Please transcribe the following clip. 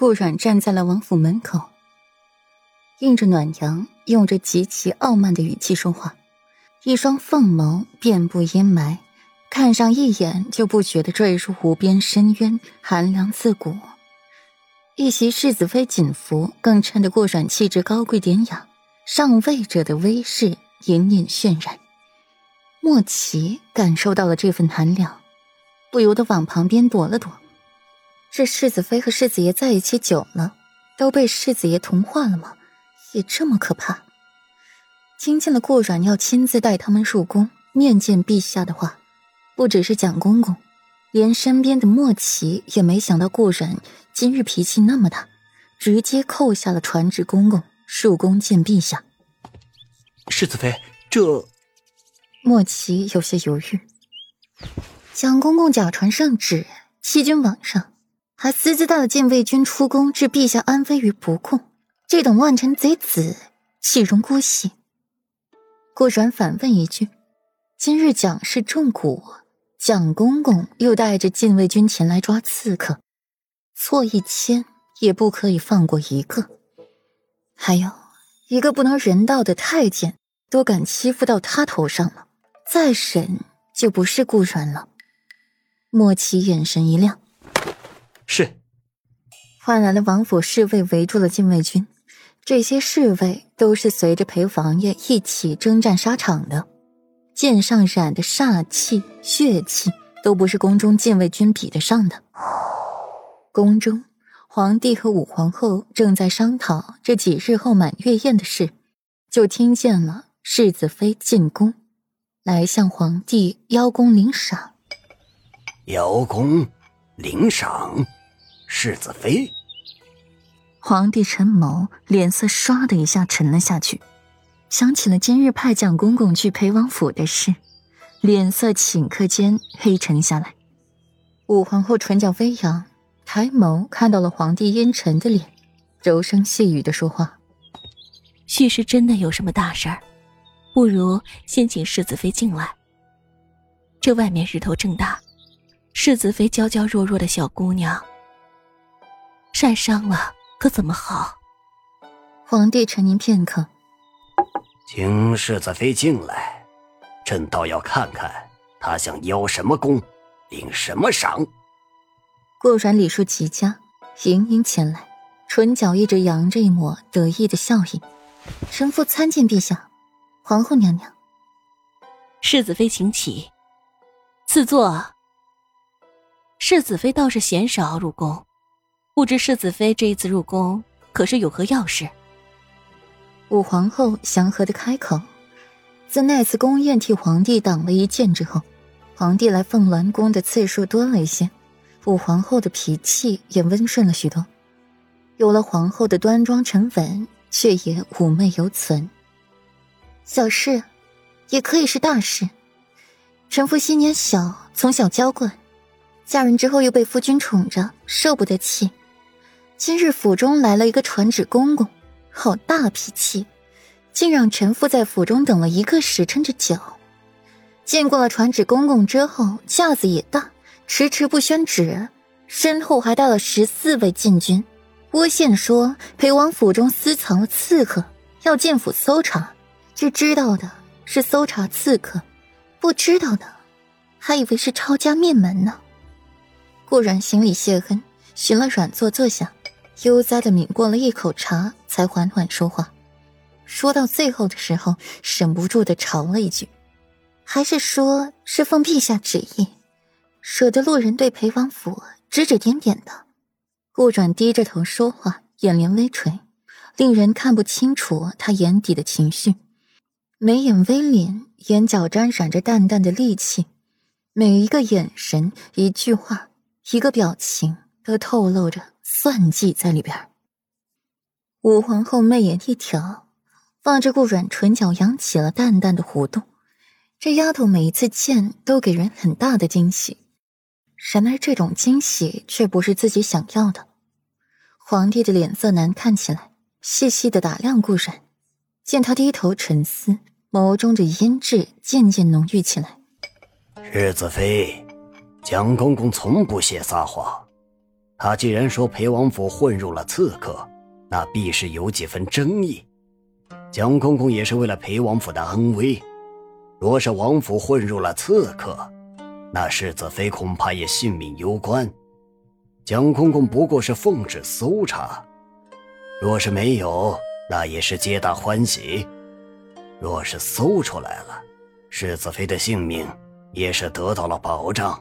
顾阮站在了王府门口，映着暖阳，用着极其傲慢的语气说话，一双凤眸遍布阴霾，看上一眼就不觉得坠入无边深渊，寒凉刺骨。一袭世子妃锦服更衬得顾阮气质高贵典雅，上位者的威势隐隐渲染。莫奇感受到了这份寒凉，不由得往旁边躲了躲。这世子妃和世子爷在一起久了，都被世子爷同化了吗？也这么可怕？听见了顾阮要亲自带他们入宫面见陛下的话，不只是蒋公公，连身边的莫奇也没想到顾阮。今日脾气那么大，直接扣下了传旨公公入宫见陛下。世子妃，这莫奇有些犹豫。蒋公公假传圣旨，欺君罔上，还私自带了禁卫军出宫，置陛下安危于不顾，这等乱臣贼子岂容姑息？顾阮反问一句：“今日蒋氏重蛊，蒋公公又带着禁卫军前来抓刺客。”错一千也不可以放过一个，还有一个不能人道的太监都敢欺负到他头上了，再审就不是顾阮了。莫奇眼神一亮，是，换来了王府侍卫围住了禁卫军，这些侍卫都是随着裴王爷一起征战沙场的，剑上染的煞气、血气都不是宫中禁卫军比得上的。宫中，皇帝和武皇后正在商讨这几日后满月宴的事，就听见了世子妃进宫，来向皇帝邀功领赏。邀功领赏，世子妃。皇帝沉眸，脸色唰的一下沉了下去，想起了今日派蒋公公去裴王府的事，脸色顷刻间黑沉下来。武皇后唇角微扬。抬眸看到了皇帝阴沉的脸，柔声细语的说话：“许是真的有什么大事儿，不如先请世子妃进来。这外面日头正大，世子妃娇娇弱弱的小姑娘晒伤了，可怎么好？”皇帝沉吟片刻，请世子妃进来，朕倒要看看她想邀什么功，领什么赏。顾阮礼数极佳，盈盈前来，唇角一直扬着一抹得意的笑意。臣妇参见陛下，皇后娘娘。世子妃请起，赐座。世子妃倒是鲜少入宫，不知世子妃这一次入宫可是有何要事？武皇后祥和的开口。自那次宫宴替皇帝挡了一剑之后，皇帝来凤鸾宫的次数多了一些。武皇后的脾气也温顺了许多，有了皇后的端庄沉稳，却也妩媚犹存。小事，也可以是大事。臣妇昔年小，从小娇惯，嫁人之后又被夫君宠着，受不得气。今日府中来了一个传旨公公，好大脾气，竟让臣妇在府中等了一个时辰之久。见过了传旨公公之后，架子也大。迟迟不宣旨，身后还带了十四位禁军。窝县说裴王府中私藏了刺客，要进府搜查。这知道的是搜查刺客，不知道的还以为是抄家灭门呢。顾阮行礼谢恩，寻了软座坐下，悠哉的抿过了一口茶，才缓缓说话。说到最后的时候，忍不住的嘲了一句：“还是说是奉陛下旨意。”舍得路人对裴王府指指点点的，顾转低着头说话，眼帘微垂，令人看不清楚他眼底的情绪。眉眼微敛，眼角沾染着淡淡的戾气，每一个眼神、一句话、一个表情，都透露着算计在里边。武皇后媚眼一挑，望着顾阮，唇角扬起了淡淡的弧度。这丫头每一次见，都给人很大的惊喜。然而，这种惊喜却不是自己想要的。皇帝的脸色难看起来，细细的打量顾然，见他低头沉思，眸中的阴鸷渐渐浓郁起来。世子妃，蒋公公从不屑撒谎，他既然说裴王府混入了刺客，那必是有几分争议。蒋公公也是为了裴王府的安危，若是王府混入了刺客，那世子妃恐怕也性命攸关。蒋公公不过是奉旨搜查，若是没有，那也是皆大欢喜；若是搜出来了，世子妃的性命也是得到了保障。